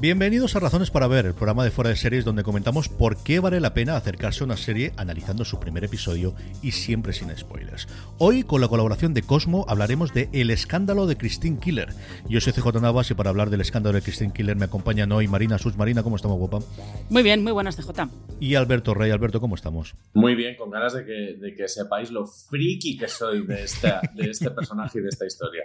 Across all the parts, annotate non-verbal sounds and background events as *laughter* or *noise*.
Bienvenidos a Razones para Ver, el programa de fuera de series donde comentamos por qué vale la pena acercarse a una serie analizando su primer episodio y siempre sin spoilers. Hoy, con la colaboración de Cosmo, hablaremos de El escándalo de Christine Killer. Yo soy CJ Navas y para hablar del escándalo de Christine Killer me acompañan hoy Marina Sus. Marina, ¿cómo estamos, guapa? Muy bien, muy buenas, CJ. Y Alberto Rey. Alberto, ¿cómo estamos? Muy bien, con ganas de que, de que sepáis lo friki que soy de, esta, de este personaje y de esta historia.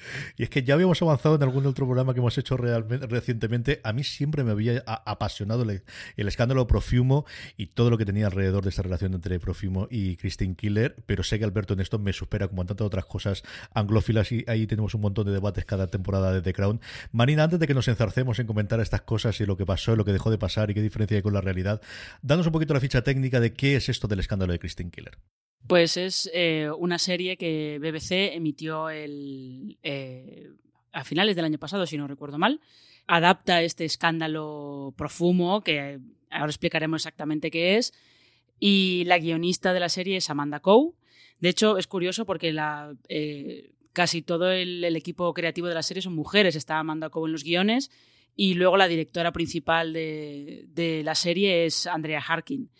*laughs* Y es que ya habíamos avanzado en algún otro programa que hemos hecho realmente, recientemente. A mí siempre me había apasionado el, escándalo Profumo y todo lo que tenía alrededor de esta relación entre Profumo y Christine Killer, pero sé que Alberto en esto me supera como en tantas otras cosas anglófilas y ahí tenemos un montón de debates cada temporada de The Crown. Marina, antes de que nos enzarcemos en comentar estas cosas y lo que pasó, lo que dejó de pasar y qué diferencia hay con la realidad, danos un poquito la ficha técnica de qué es esto del escándalo de Christine Killer. Pues es eh, una serie que BBC emitió el, eh, a finales del año pasado, si no recuerdo mal. Adapta este escándalo profumo, que ahora explicaremos exactamente qué es. Y la guionista de la serie es Amanda Coe. De hecho, es curioso porque la, eh, casi todo el, equipo creativo de la serie son mujeres. Está Amanda Coe en los guiones. Y luego la directora principal de, de la serie es Andrea Harkin.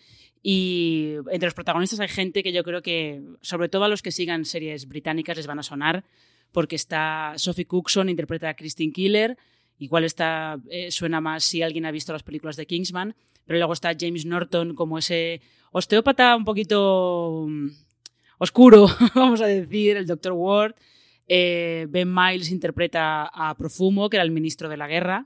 Y entre los protagonistas hay gente que yo creo que, sobre todo a los que sigan series británicas, les van a sonar, porque está Sophie Cookson, interpreta a Christine Killer, igual está, eh, suena más si alguien ha visto las películas de Kingsman, pero luego está James Norton como ese osteópata un poquito mm, oscuro, *laughs* vamos a decir, el Dr. Ward. Eh, ben Miles interpreta a Profumo, que era el ministro de la guerra.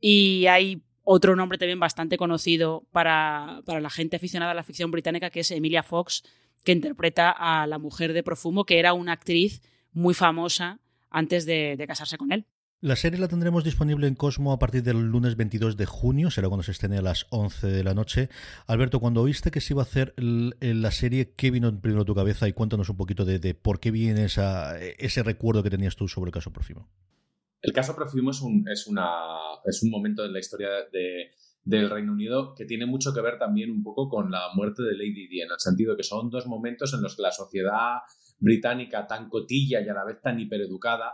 Y hay otro nombre también bastante conocido para, la gente aficionada a la ficción británica, que es Emilia Fox, que interpreta a la mujer de Profumo, que era una actriz muy famosa antes de, casarse con él. La serie la tendremos disponible en Cosmo a partir del lunes 22 de junio, será cuando se estrene a las 11 de la noche. Alberto, cuando oíste que se iba a hacer la serie, ¿qué vino primero a tu cabeza? Y cuéntanos un poquito de, por qué viene ese recuerdo que tenías tú sobre el caso Profumo. El caso Profumo es un, es, es un momento en la historia de, del Reino Unido que tiene mucho que ver también un poco con la muerte de Lady Di, en el sentido que son dos momentos en los que la sociedad británica tan cotilla y a la vez tan hipereducada,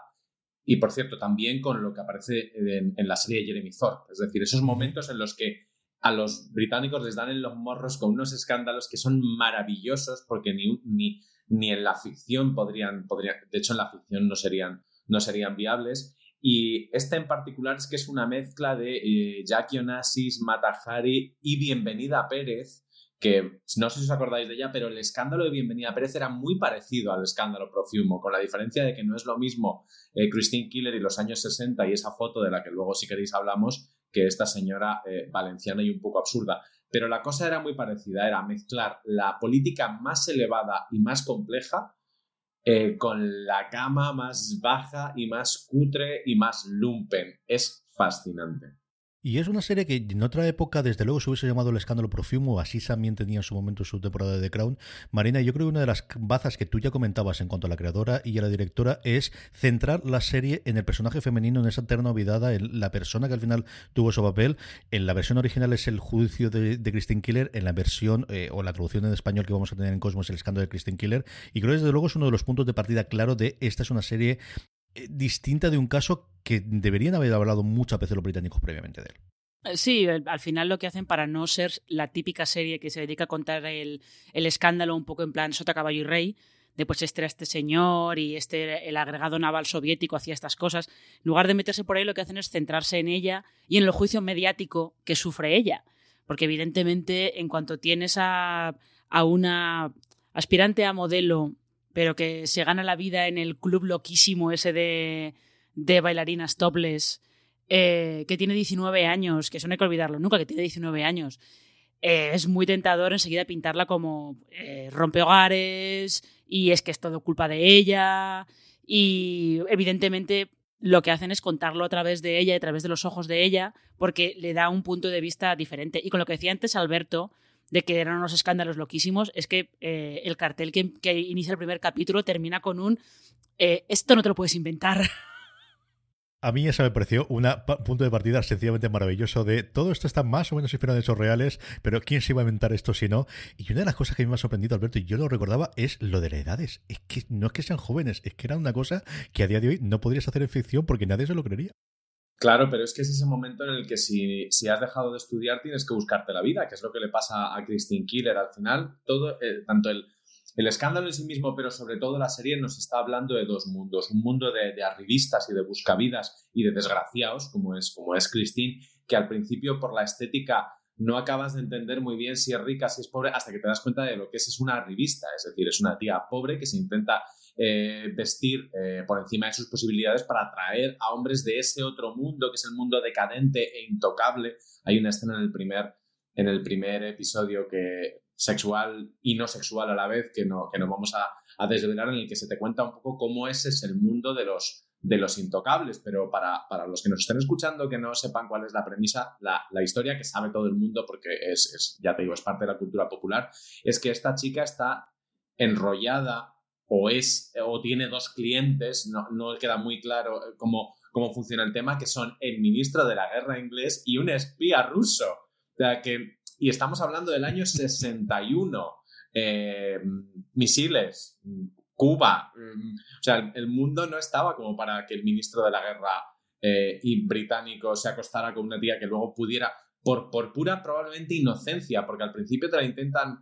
y por cierto, también con lo que aparece en, la serie Jeremy Thorpe, es decir, esos momentos en los que a los británicos les dan en los morros con unos escándalos que son maravillosos porque ni, ni, ni en la ficción podrían, podrían, de hecho en la ficción no serían, no serían viables. Y esta en particular es que es una mezcla de eh, Jackie Onassis, Matajari y Bienvenida Pérez, que no sé si os acordáis de ella, pero el escándalo de Bienvenida Pérez era muy parecido al escándalo Profumo, con la diferencia de que no es lo mismo eh, Christine Killer y los años 60 y esa foto de la que luego si queréis hablamos, que esta señora eh, valenciana y un poco absurda. Pero la cosa era muy parecida, era mezclar la política más elevada y más compleja eh, con la cama más baja y más cutre y más lumpen. Es fascinante. Y es una serie que en otra época, desde luego, se hubiese llamado El escándalo Profumo, así también tenía en su momento su temporada de The Crown. Marina, yo creo que una de las bazas que tú ya comentabas en cuanto a la creadora y a la directora es centrar la serie en el personaje femenino, en esa eterna olvidada, en la persona que al final tuvo su papel. En la versión original es el juicio de, Christine Killer, en la versión eh, o la traducción en español que vamos a tener en Cosmos, el escándalo de Christine Killer. Y creo que desde luego es uno de los puntos de partida claro de esta es una serie distinta de un caso que deberían haber hablado muchas veces los británicos previamente de él. Eh, sí, al final lo que hacen para no ser la típica serie que se dedica a contar el, escándalo un poco en plan sota caballo y rey, de pues este era este señor y este el agregado naval soviético hacía estas cosas. En lugar de meterse por ahí, lo que hacen es centrarse en ella y en el juicio mediático que sufre ella. Porque evidentemente, en cuanto tienes a una aspirante a modelo, pero que se gana la vida en el club loquísimo ese de, bailarinas topless eh, que tiene 19 años, que eso no hay que olvidarlo nunca, que tiene 19 años, eh, es muy tentador enseguida pintarla como eh, rompe hogares y es que es todo culpa de ella y evidentemente lo que hacen es contarlo a través de ella, a través de los ojos de ella, porque le da un punto de vista diferente. Y con lo que decía antes Alberto, de que eran unos escándalos loquísimos, es que el cartel que, que, inicia el primer capítulo termina con un esto no te lo puedes inventar. *laughs* A mí esa me pareció un punto de partida sencillamente maravilloso de todo esto está más o menos inspirado en hechos reales, pero ¿quién se iba a inventar esto si no? Y una de las cosas que me ha sorprendido, Alberto, y yo lo recordaba, es lo de las edades. Es que no es que sean jóvenes, es que era una cosa que a día de hoy no podrías hacer en ficción porque nadie se lo creería. Claro, pero es que es ese momento en el que si, si, has dejado de estudiar tienes que buscarte la vida, que es lo que le pasa a Christine Killer al final. Todo, eh, tanto el, el escándalo en sí mismo, pero sobre todo la serie nos está hablando de dos mundos, un mundo de, arribistas y de buscavidas y de desgraciados, como es, como es Christine, que al principio por la estética no acabas de entender muy bien si es rica, si es pobre, hasta que te das cuenta de lo que es, es una arribista, es decir, es una tía pobre que se intenta eh, vestir eh, por encima de sus posibilidades para atraer a hombres de ese otro mundo, que es el mundo decadente e intocable. Hay una escena en el primer, en el primer episodio que sexual y no sexual a la vez que no, que no vamos a, desvelar en el que se te cuenta un poco cómo ese es el mundo de los, de los intocables, pero para, los que nos estén escuchando que no sepan cuál es la premisa, la, historia que sabe todo el mundo porque es, ya te digo, es parte de la cultura popular, es que esta chica está enrollada o es o tiene dos clientes, no, no queda muy claro cómo, cómo funciona el tema, que son el ministro de la guerra inglés y un espía ruso. O sea, que y estamos hablando del año 61. Eh, misiles, Cuba. Mm, o sea, el mundo no estaba como para que el ministro de la guerra eh, y británico se acostara con una tía que luego pudiera, por, por pura probablemente inocencia, porque al principio te la intentan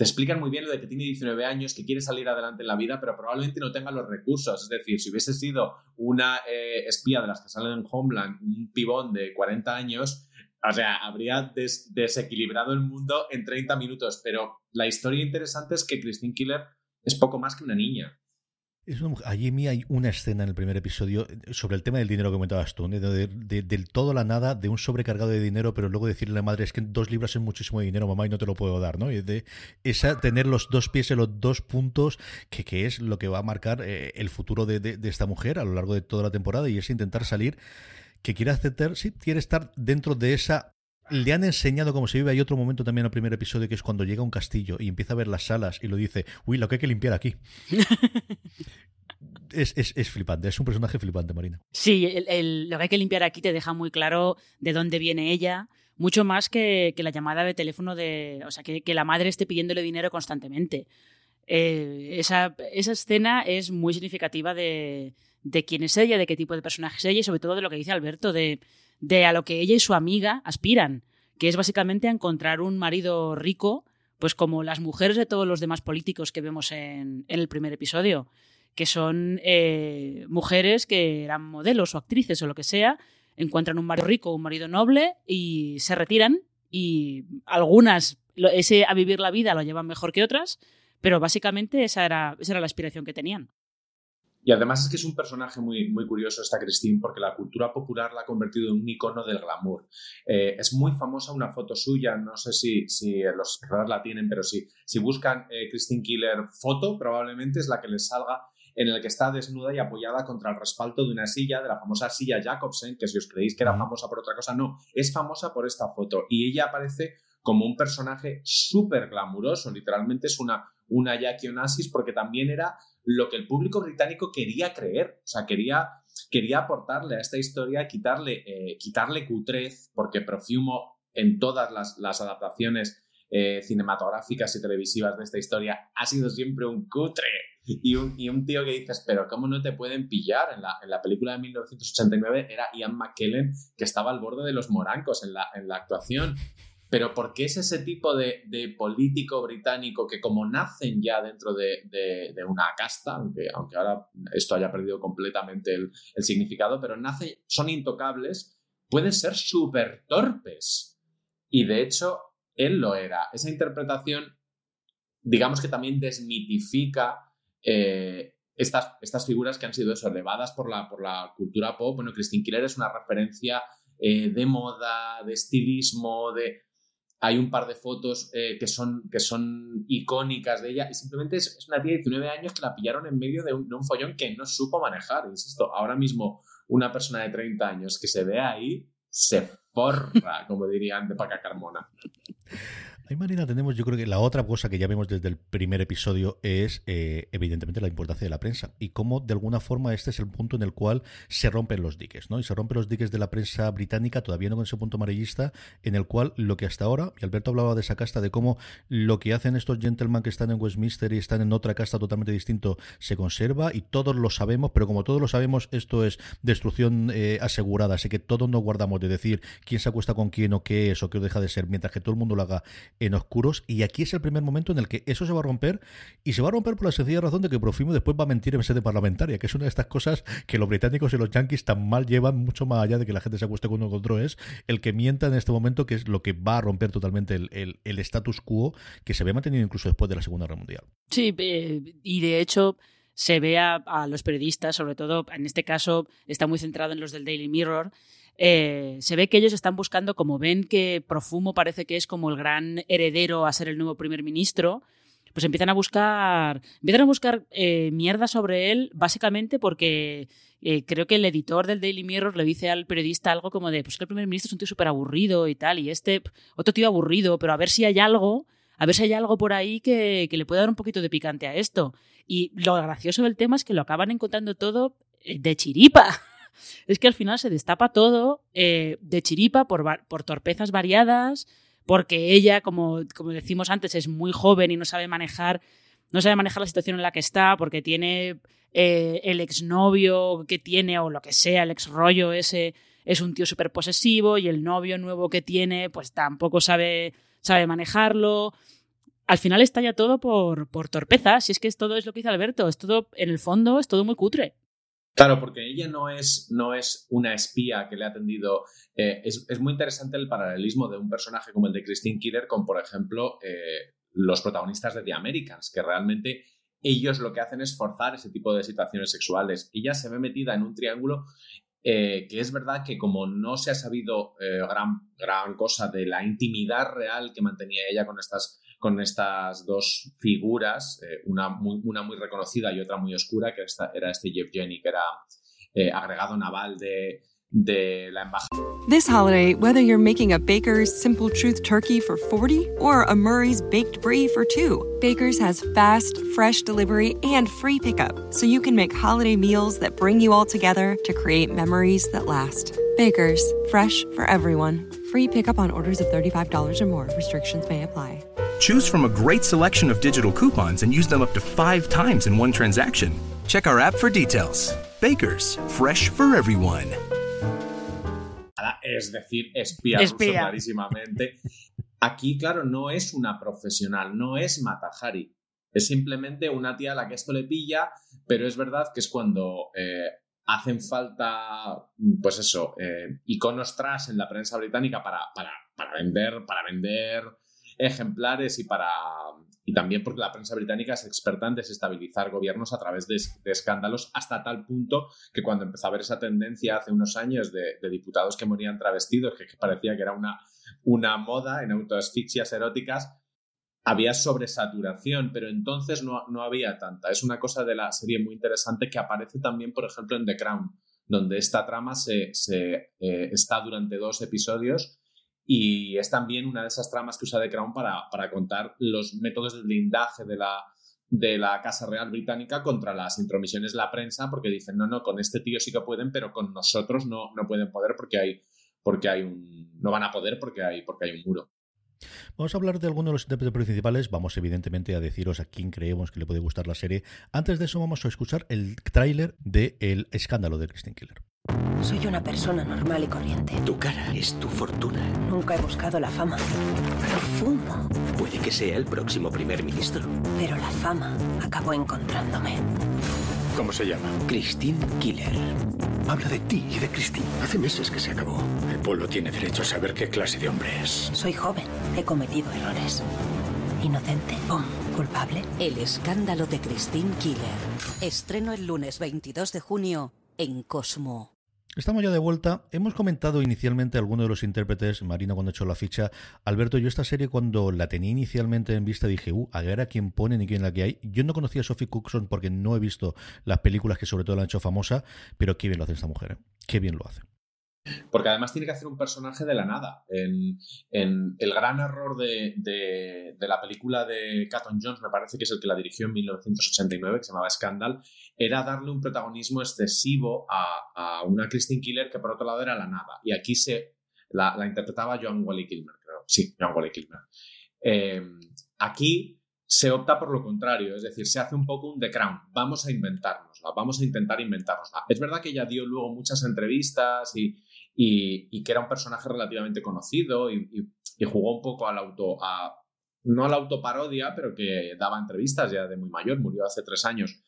te explican muy bien lo de que tiene 19 años, que quiere salir adelante en la vida, pero probablemente no tenga los recursos. Es decir, si hubiese sido una eh, espía de las que salen en Homeland, un pibón de 40 años, o sea, habría desequilibrado el mundo en 30 minutos, pero la historia interesante es que Christine Killer es poco más que una niña. Allí mí hay una escena en el primer episodio eh, sobre el tema del dinero que comentabas tú, de, del todo la nada, de un sobrecargado de dinero, pero luego decirle a la madre es que dos libras es muchísimo dinero, mamá, y no te lo puedo dar, ¿no? De esa, tener los dos pies en los dos puntos, que, que es lo que va a marcar eh, el futuro de, esta mujer a lo largo de toda la temporada, y es intentar salir que quiere aceptar, sí, quiere estar dentro de esa le han enseñado cómo se vive. Hay otro momento también en el primer episodio que es cuando llega a un castillo y empieza a ver las salas y lo dice, uy, lo que hay que limpiar aquí. *laughs* es, es, flipante, es un personaje flipante, Marina. Sí, lo que hay que limpiar aquí te deja muy claro de dónde viene ella, mucho más que, la llamada de teléfono de. O sea, que, la madre esté pidiéndole dinero constantemente. Eh, esa, esa escena es muy significativa de, de quién es ella, de qué tipo de personaje es ella y sobre todo de lo que dice Alberto, de, de a lo que ella y su amiga aspiran, que es básicamente a encontrar un marido rico, pues como las mujeres de todos los demás políticos que vemos en, el primer episodio, que son eh, mujeres que eran modelos o actrices o lo que sea, encuentran un marido rico, un marido noble y se retiran y algunas ese a vivir la vida lo llevan mejor que otras, pero básicamente esa era, esa era la aspiración que tenían. Y además es que es un personaje muy, muy curioso esta Christine porque la cultura popular la ha convertido en un icono del glamour. Eh, es muy famosa una foto suya, no sé si, si los espectadores la tienen, pero si, si buscan eh, Christine Killer foto, probablemente es la que les salga en el que está desnuda y apoyada contra el respaldo de una silla, de la famosa silla Jacobsen, que si os creéis que era famosa por otra cosa, no, es famosa por esta foto. Y ella aparece como un personaje súper glamuroso, literalmente es una, una Jackie Onassis, porque también era lo que el público británico quería creer, o sea, quería, quería aportarle a esta historia, quitarle, eh, quitarle cutrez, porque Profumo en todas las, adaptaciones eh, cinematográficas y televisivas de esta historia ha sido siempre un cutre y un, y un, tío que dices, pero ¿cómo no te pueden pillar? En la, en la, película de 1989 era Ian McKellen que estaba al borde de los morancos en la, en la actuación. Pero ¿por qué es ese tipo de, político británico que como nacen ya dentro de, una casta, aunque, aunque, ahora esto haya perdido completamente el, significado, pero nace, son intocables, pueden ser súper torpes? Y de hecho, él lo era. Esa interpretación, digamos que también desmitifica eh, estas, estas, figuras que han sido elevadas por la, por la cultura pop. Bueno, Christine Killer es una referencia eh, de moda, de estilismo, de hay un par de fotos eh, que, son, que son icónicas de ella y simplemente es, una tía de 19 años que la pillaron en medio de un, follón que no supo manejar. Insisto, ahora mismo una persona de 30 años que se ve ahí se forra, como dirían de Paca Carmona. Ahí, Marina, tenemos, yo creo que la otra cosa que ya vemos desde el primer episodio es, eh, evidentemente, la importancia de la prensa y cómo, de alguna forma, este es el punto en el cual se rompen los diques, ¿no? Y se rompen los diques de la prensa británica, todavía no con ese punto amarillista, en el cual lo que hasta ahora, y Alberto hablaba de esa casta, de cómo lo que hacen estos gentlemen que están en Westminster y están en otra casta totalmente distinto, se conserva y todos lo sabemos, pero como todos lo sabemos, esto es destrucción eh, asegurada, así que todos nos guardamos de decir quién se acuesta con quién o qué es o qué deja de ser, mientras que todo el mundo lo haga en oscuros y aquí es el primer momento en el que eso se va a romper y se va a romper por la sencilla razón de que Profimo después va a mentir en sede parlamentaria, que es una de estas cosas que los británicos y los yankees tan mal llevan, mucho más allá de que la gente se acueste con uno contra es el que mienta en este momento, que es lo que va a romper totalmente el, el, status quo que se había mantenido incluso después de la Segunda Guerra Mundial. Sí, eh, y de hecho se ve a, a, los periodistas, sobre todo en este caso está muy centrado en los del Daily Mirror, eh, se ve que ellos están buscando, como ven que Profumo parece que es como el gran heredero a ser el nuevo primer ministro, pues empiezan a buscar, empiezan a buscar eh, mierda sobre él, básicamente porque eh, creo que el editor del Daily Mirror le dice al periodista algo como de, pues que el primer ministro es un tío súper aburrido y tal, y este otro tío aburrido, pero a ver si hay algo, a ver si hay algo por ahí que, que le pueda dar un poquito de picante a esto. Y lo gracioso del tema es que lo acaban encontrando todo de chiripa es que al final se destapa todo eh, de chiripa por, por, torpezas variadas, porque ella, como, como decimos antes, es muy joven y no sabe manejar, no sabe manejar la situación en la que está, porque tiene eh, el exnovio que tiene o lo que sea, el ex rollo ese, es un tío súper posesivo y el novio nuevo que tiene, pues tampoco sabe, sabe manejarlo. Al final estalla todo por, por torpeza, si es que es todo es lo que dice Alberto, es todo, en el fondo, es todo muy cutre. Claro, porque ella no es, no es una espía que le ha atendido. Eh, es, muy interesante el paralelismo de un personaje como el de Christine Killer con, por ejemplo, eh, los protagonistas de The Americans, que realmente ellos lo que hacen es forzar ese tipo de situaciones sexuales. Ella se ve metida en un triángulo eh, que es verdad que como no se ha sabido gran, gran cosa de la intimidad real que mantenía ella con estas con estas dos figuras, eh, una, muy, una muy reconocida y otra muy oscura, que esta, era este que era eh, agregado naval de, de la embajada. This holiday, whether you're making a Baker's Simple Truth turkey for 40 or a Murray's Baked Brie for 2, Baker's has fast, fresh delivery and free pickup, so you can make holiday meals that bring you all together to create memories that last. Baker's, fresh for everyone. Free pickup on orders of $35 or more. Restrictions may apply. Choose from a great selection of digital coupons and use them up to five times in one transaction. Check our app for details. Baker's, fresh for everyone. Es decir, espía, espía. clarísimamente. Aquí, claro, no es una profesional, no es Matahari. Es simplemente una tía a la que esto le pilla, pero es verdad que es cuando eh, hacen falta, pues eso, eh, iconos tras en la prensa británica para, para, para vender, para vender ejemplares y para y también porque la prensa británica es experta en desestabilizar gobiernos a través de, escándalos hasta tal punto que cuando empezó a haber esa tendencia hace unos años de, diputados que morían travestidos, que, parecía que era una, una moda en autoasfixias eróticas, había sobresaturación, pero entonces no, no, había tanta. Es una cosa de la serie muy interesante que aparece también, por ejemplo, en The Crown, donde esta trama se, se eh, está durante dos episodios y es también una de esas tramas que usa The Crown para, para contar los métodos de blindaje de la, de la Casa Real Británica contra las intromisiones de la prensa, porque dicen, no, no, con este tío sí que pueden, pero con nosotros no, no pueden poder porque hay, porque hay un... no van a poder porque hay, porque hay un muro. Vamos a hablar de algunos de los intérpretes principales. Vamos, evidentemente, a deciros a quién creemos que le puede gustar la serie. Antes de eso, vamos a escuchar el tráiler de El escándalo de Christine Killer. Soy una persona normal y corriente. Tu cara es tu fortuna. Nunca he buscado la fama. fumo. Puede que sea el próximo primer ministro. Pero la fama acabó encontrándome. ¿Cómo se llama? Christine Killer. Habla de ti y de Christine. Hace meses que se acabó. El pueblo tiene derecho a saber qué clase de hombre es. Soy joven. He cometido errores. Inocente. ¿O culpable. El escándalo de Christine Killer. Estreno el lunes 22 de junio en Cosmo. Estamos ya de vuelta. Hemos comentado inicialmente algunos de los intérpretes, Marina cuando hecho la ficha. Alberto, yo esta serie cuando la tenía inicialmente en vista dije, uh, a ver a quién pone ni quién la que hay. Yo no conocía a Sophie Cookson porque no he visto las películas que sobre todo la han hecho famosa, pero qué bien lo hace esta mujer, ¿eh? qué bien lo hace. Porque además tiene que hacer un personaje de la nada. El gran error de, la película de Caton Jones, me parece que es el que la dirigió en 1989, que se llamaba Scandal, era darle un protagonismo excesivo a, una Christine Killer que por otro lado era la nada. Y aquí se la, interpretaba John Wally Kilmer, creo. Sí, John Wally Kilmer. Eh, aquí se opta por lo contrario, es decir, se hace un poco un The Crown. Vamos a inventárnosla, vamos a intentar inventárnosla. Es verdad que ella dio luego muchas entrevistas y, y, que era un personaje relativamente conocido y, jugó un poco al auto, a, no a la autoparodia, pero que daba entrevistas ya de muy mayor, murió hace tres años.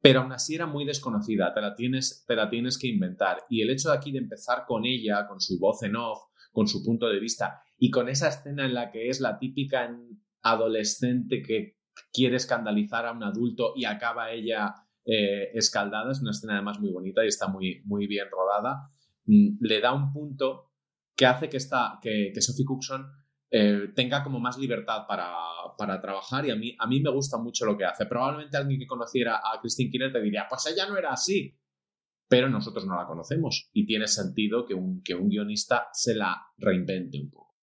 Pero aún así era muy desconocida, te la tienes, te la tienes que inventar. Y el hecho de aquí de empezar con ella, con su voz en off, con su punto de vista y con esa escena en la que es la típica adolescente que quiere escandalizar a un adulto y acaba ella eh, escaldada, es una escena además muy bonita y está muy, muy bien rodada. Mm, le da un punto que hace que, esta, que, Sophie Cookson eh, tenga como más libertad para, para, trabajar y a mí, a mí me gusta mucho lo que hace. Probablemente alguien que conociera a Christine Killer te diría, pues ella no era así, pero nosotros no la conocemos y tiene sentido que un, que un guionista se la reinvente un poco.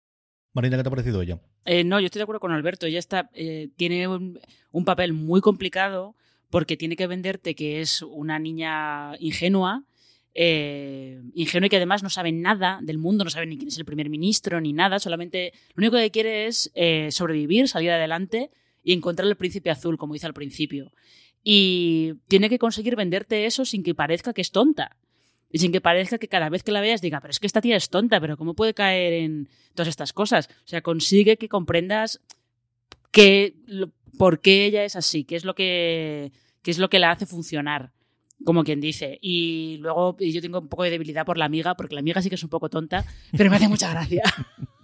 Marina, ¿qué te ha parecido ella? Eh, no, yo estoy de acuerdo con Alberto. Ella está, eh, tiene un, un, papel muy complicado porque tiene que venderte que es una niña ingenua eh, ingenuo y que además no sabe nada del mundo, no sabe ni quién es el primer ministro ni nada, solamente lo único que quiere es eh, sobrevivir, salir adelante y encontrar el príncipe azul, como dice al principio. Y tiene que conseguir venderte eso sin que parezca que es tonta. Y sin que parezca que cada vez que la veas diga, pero es que esta tía es tonta, pero ¿cómo puede caer en todas estas cosas? O sea, consigue que comprendas que, por qué ella es así, qué es lo que, qué es lo que la hace funcionar como quien dice. Y luego yo tengo un poco de debilidad por la amiga, porque la amiga sí que es un poco tonta, pero me hace mucha gracia. *laughs*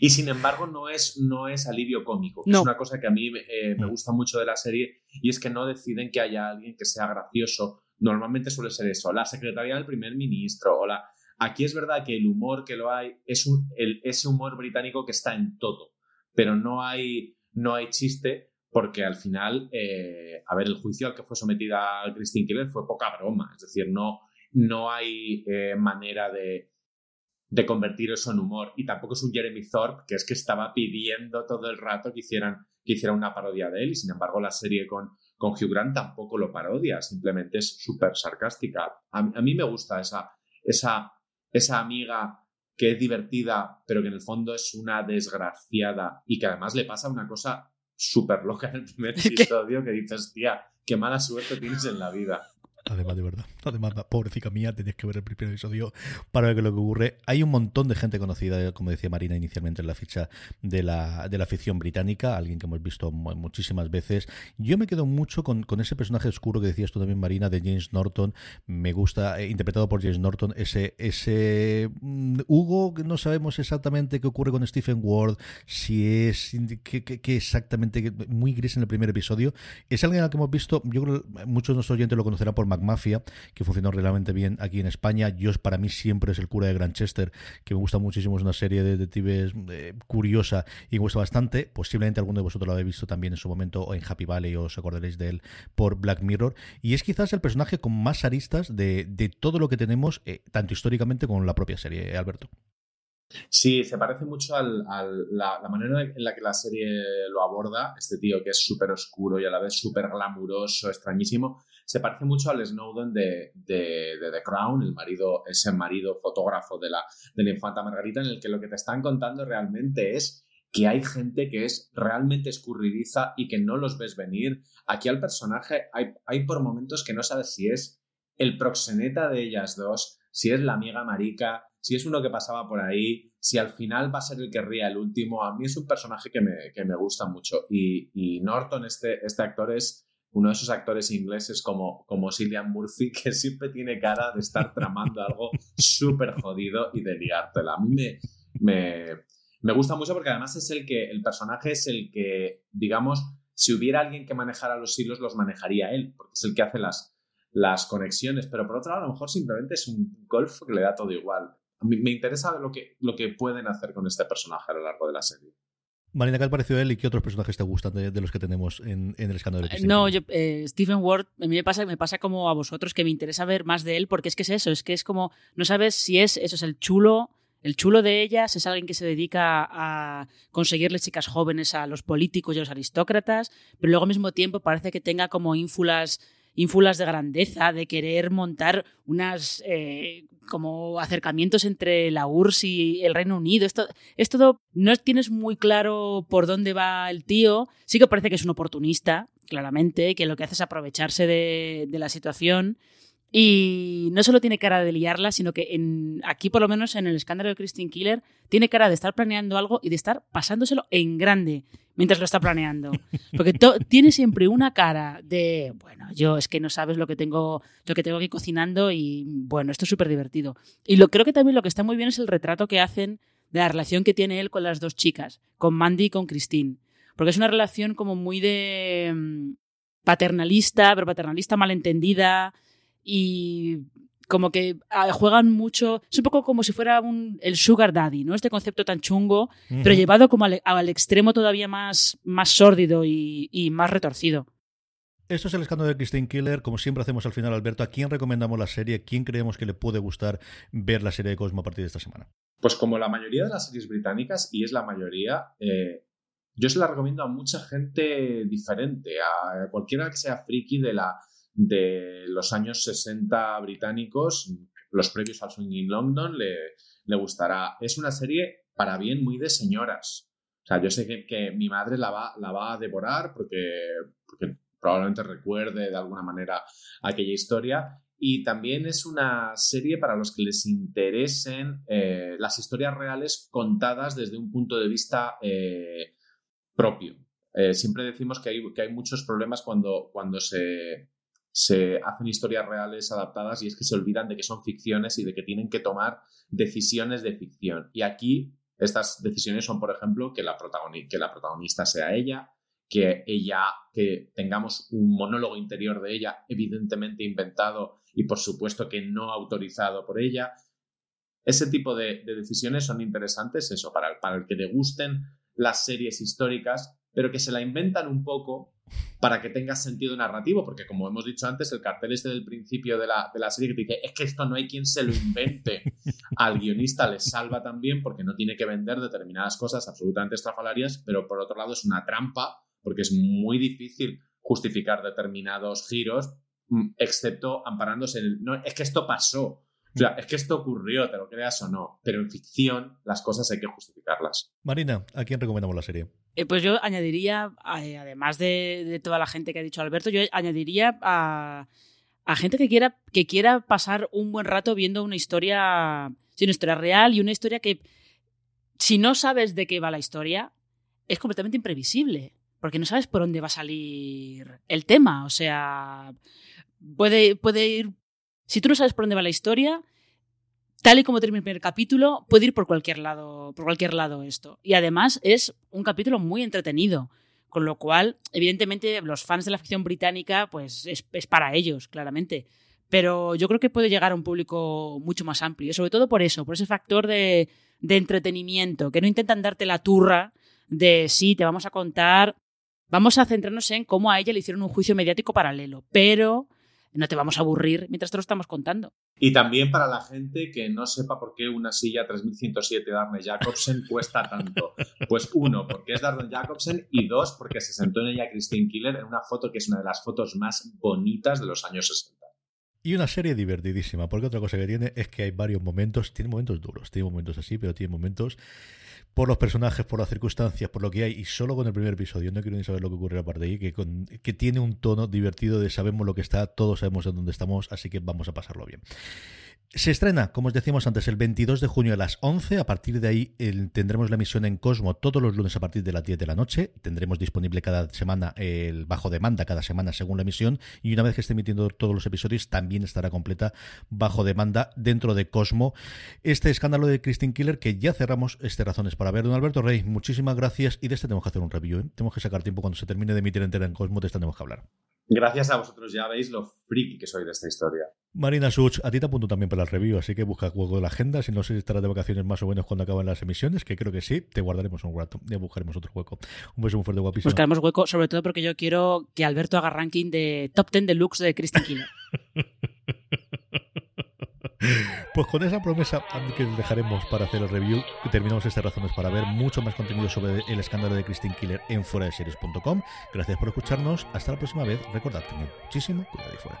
Y sin embargo no es, no es alivio cómico, es una cosa que a mí eh, me gusta mucho de la serie y es que no deciden que haya alguien que sea gracioso. Normalmente suele ser eso, la secretaria del primer ministro o la... Aquí es verdad que el humor que lo hay es un, el, ese humor británico que está en todo, pero no hay, no hay chiste porque al final, eh, a ver, el juicio al que fue sometida Christine Killer fue poca broma, es decir, no, no hay eh, manera de, de, convertir eso en humor. Y tampoco es un Jeremy Thorpe que es que estaba pidiendo todo el rato que hicieran que hiciera una parodia de él y sin embargo la serie con, con Hugh Grant tampoco lo parodia, simplemente es súper sarcástica. A, a, mí me gusta esa, esa, esa amiga que es divertida pero que en el fondo es una desgraciada y que además le pasa una cosa súper loca en el primer *laughs* episodio que dices, tía, qué mala suerte tienes en la vida. Además, de verdad. Además, pobrecita mía, tenías que ver el primer episodio para ver lo que ocurre. Hay un montón de gente conocida, como decía Marina inicialmente en la ficha de la, de la ficción británica, alguien que hemos visto muchísimas veces. Yo me quedo mucho con, con ese personaje oscuro que decías tú también, Marina, de James Norton. Me gusta, eh, interpretado por James Norton, ese, ese mm, Hugo, que no sabemos exactamente qué ocurre con Stephen Ward, si es que, exactamente, muy gris en el primer episodio. Es alguien al que hemos visto, yo creo muchos de nuestros oyentes lo conocerán por McMafia, que funcionó realmente bien aquí en España. Yo, para mí, siempre es el cura de Granchester, que me gusta muchísimo, es una serie de detectives eh, curiosa y me gusta bastante. Posiblemente alguno de vosotros lo habéis visto también en su momento o en Happy Valley, o os acordaréis de él por Black Mirror. Y es quizás el personaje con más aristas de, de todo lo que tenemos, eh, tanto históricamente como en la propia serie, Alberto. Sí, se parece mucho a la, manera en la que la serie lo aborda, este tío que es súper oscuro y a la vez súper glamuroso, extrañísimo, se parece mucho al Snowden de, The Crown, el marido, ese marido fotógrafo de la, infanta Margarita, en el que lo que te están contando realmente es que hay gente que es realmente escurridiza y que no los ves venir. Aquí al personaje hay, hay por momentos que no sabes si es el proxeneta de ellas dos, si es la amiga marica, si es uno que pasaba por ahí, si al final va a ser el que ría el último. A mí es un personaje que me, gusta mucho. Y, Norton, este, este actor, es uno de esos actores ingleses como, como Cillian Murphy, *laughs* que siempre tiene cara de estar tramando algo súper jodido y de liártela. A mí me, me, me gusta mucho porque además es el que, el personaje es el que, digamos, si hubiera alguien que manejara los hilos, los manejaría él, porque es el que hace las, las conexiones, pero por otro lado, a lo mejor simplemente es un golf que le da todo igual. Me interesa lo que, lo que pueden hacer con este personaje a lo largo de la serie. Marina, ¿qué te pareció él y qué otros personajes te gustan de, los que tenemos en, el escándalo de No, yo, eh, Stephen Ward, a mí me pasa, me pasa como a vosotros que me interesa ver más de él porque es que es eso, es que es como, no sabes si es, eso es el chulo, el chulo de ellas, es alguien que se dedica a conseguirle chicas jóvenes a los políticos y a los aristócratas, pero luego al mismo tiempo parece que tenga como ínfulas ínfulas de grandeza, de querer montar unas eh, como acercamientos entre la URSS y el Reino Unido. Esto es todo, no tienes muy claro por dónde va el tío. Sí que parece que es un oportunista, claramente, que lo que hace es aprovecharse de, la situación. Y no solo tiene cara de liarla, sino que aquí, por lo menos en el escándalo de Christine Killer, tiene cara de estar planeando algo y de estar pasándoselo en grande mientras lo está planeando. Porque tiene siempre una cara de, bueno, yo es que no sabes lo que tengo, lo que tengo aquí cocinando y bueno, esto es súper divertido. Y lo, creo que también lo que está muy bien es el retrato que hacen de la relación que tiene él con las dos chicas, con Mandy y con Christine. Porque es una relación como muy de mm, paternalista, pero paternalista malentendida y como que ah, juegan mucho, es un poco como si fuera un, el sugar daddy, ¿no? Este concepto tan chungo, pero llevado como al, extremo todavía más, más sórdido y, más retorcido. Esto es el escándalo de Christine Killer. Como siempre hacemos al final, Alberto, ¿a quién recomendamos la serie? ¿Quién creemos que le puede gustar ver la serie de Cosmo a partir de esta semana? Pues como la mayoría de las series británicas, y es la mayoría, eh, yo se la recomiendo a mucha gente diferente, a cualquiera que sea friki de la, de los años 60 británicos, los previos al Swing in London, le, le gustará. Es una serie para bien muy de señoras. O sea, yo sé que, mi madre la va, la va a devorar porque, porque probablemente recuerde de alguna manera aquella historia. Y también es una serie para los que les interesen eh, las historias reales contadas desde un punto de vista eh, propio. Eh, siempre decimos que hay, que hay muchos problemas cuando, cuando se, se hacen historias reales adaptadas y es que se olvidan de que son ficciones y de que tienen que tomar decisiones de ficción. Y aquí estas decisiones son, por ejemplo, que la, protagonista sea ella, que ella, que tengamos un monólogo interior de ella, evidentemente inventado y por supuesto que no autorizado por ella. Ese tipo de, decisiones son interesantes, eso, para, para el que le gusten las series históricas, pero que se la inventan un poco para que tenga sentido narrativo, porque como hemos dicho antes, el cartel este del principio de la, de la serie que te dice, es que esto no hay quien se lo invente. *laughs* Al guionista le salva también porque no tiene que vender determinadas cosas absolutamente estrafalarias, pero por otro lado es una trampa porque es muy difícil justificar determinados giros, mm, excepto amparándose en el... No, es que esto pasó. O sea, es que esto ocurrió, te lo creas o no, pero en ficción las cosas hay que justificarlas. Marina, ¿a quién recomendamos la serie? Eh, pues yo añadiría, eh, además de, toda la gente que ha dicho Alberto, yo añadiría a, gente que quiera, que quiera pasar un buen rato viendo una historia, sí, una historia real y una historia que, si no sabes de qué va la historia, es completamente imprevisible, porque no sabes por dónde va a salir el tema. O sea, puede, puede ir... Si tú no sabes por dónde va la historia, tal y como termina el primer capítulo, puede ir por cualquier lado, por cualquier lado esto. Y además es un capítulo muy entretenido. Con lo cual, evidentemente, los fans de la ficción británica, pues es, para ellos, claramente. pero yo creo que puede llegar a un público mucho más amplio, sobre todo por eso, por ese factor de, de entretenimiento, que no intentan darte la turra de sí, te vamos a contar, vamos a centrarnos en cómo a ella le hicieron un juicio mediático paralelo, pero no te vamos a aburrir mientras te lo estamos contando. Y también para la gente que no sepa por qué una silla 3107 de Arne Jacobsen *laughs* cuesta tanto. Pues uno, porque es de Arne Jacobsen y dos, porque se sentó en ella Christine Killer en una foto que es una de las fotos más bonitas de los años 60. Y una serie divertidísima, porque otra cosa que tiene es que hay varios momentos, tiene momentos duros, tiene momentos así, pero tiene momentos por los personajes, por las circunstancias, por lo que hay, y solo con el primer episodio, no quiero ni saber lo que ocurre aparte de ahí, que, que tiene un tono divertido de sabemos lo que está, todos sabemos en dónde estamos, así que vamos a pasarlo bien. Se estrena, como os decíamos antes, el 22 de junio a las 11. A partir de ahí tendremos la emisión en Cosmo todos los lunes a partir de las 10 de la noche. Tendremos disponible cada semana el bajo demanda, cada semana según la emisión. Y una vez que esté emitiendo todos los episodios, también estará completa bajo demanda dentro de Cosmo. Este escándalo de Christine Killer, que ya cerramos este Razones para ver. Don Alberto Rey, muchísimas gracias. Y de este tenemos que hacer un review. ¿eh? Tenemos que sacar tiempo cuando se termine de emitir entera en Cosmo. De este tenemos que hablar. Gracias a vosotros, ya veis lo friki que soy de esta historia. Marina Such, a ti te apunto también para el review, así que busca juego de la agenda. Si no sé si estarás de vacaciones más o menos cuando acaban las emisiones, que creo que sí, te guardaremos un rato, y buscaremos otro hueco. Un beso muy fuerte, guapísimo. Buscaremos hueco, sobre todo porque yo quiero que Alberto haga ranking de top 10 deluxe de Christine Killer. *laughs* Pues con esa promesa que dejaremos para hacer el review, terminamos estas razones para ver mucho más contenido sobre el escándalo de Christine Killer en fuera series.com. Gracias por escucharnos. Hasta la próxima vez. Recordad, tener muchísimo cuidado y fuera.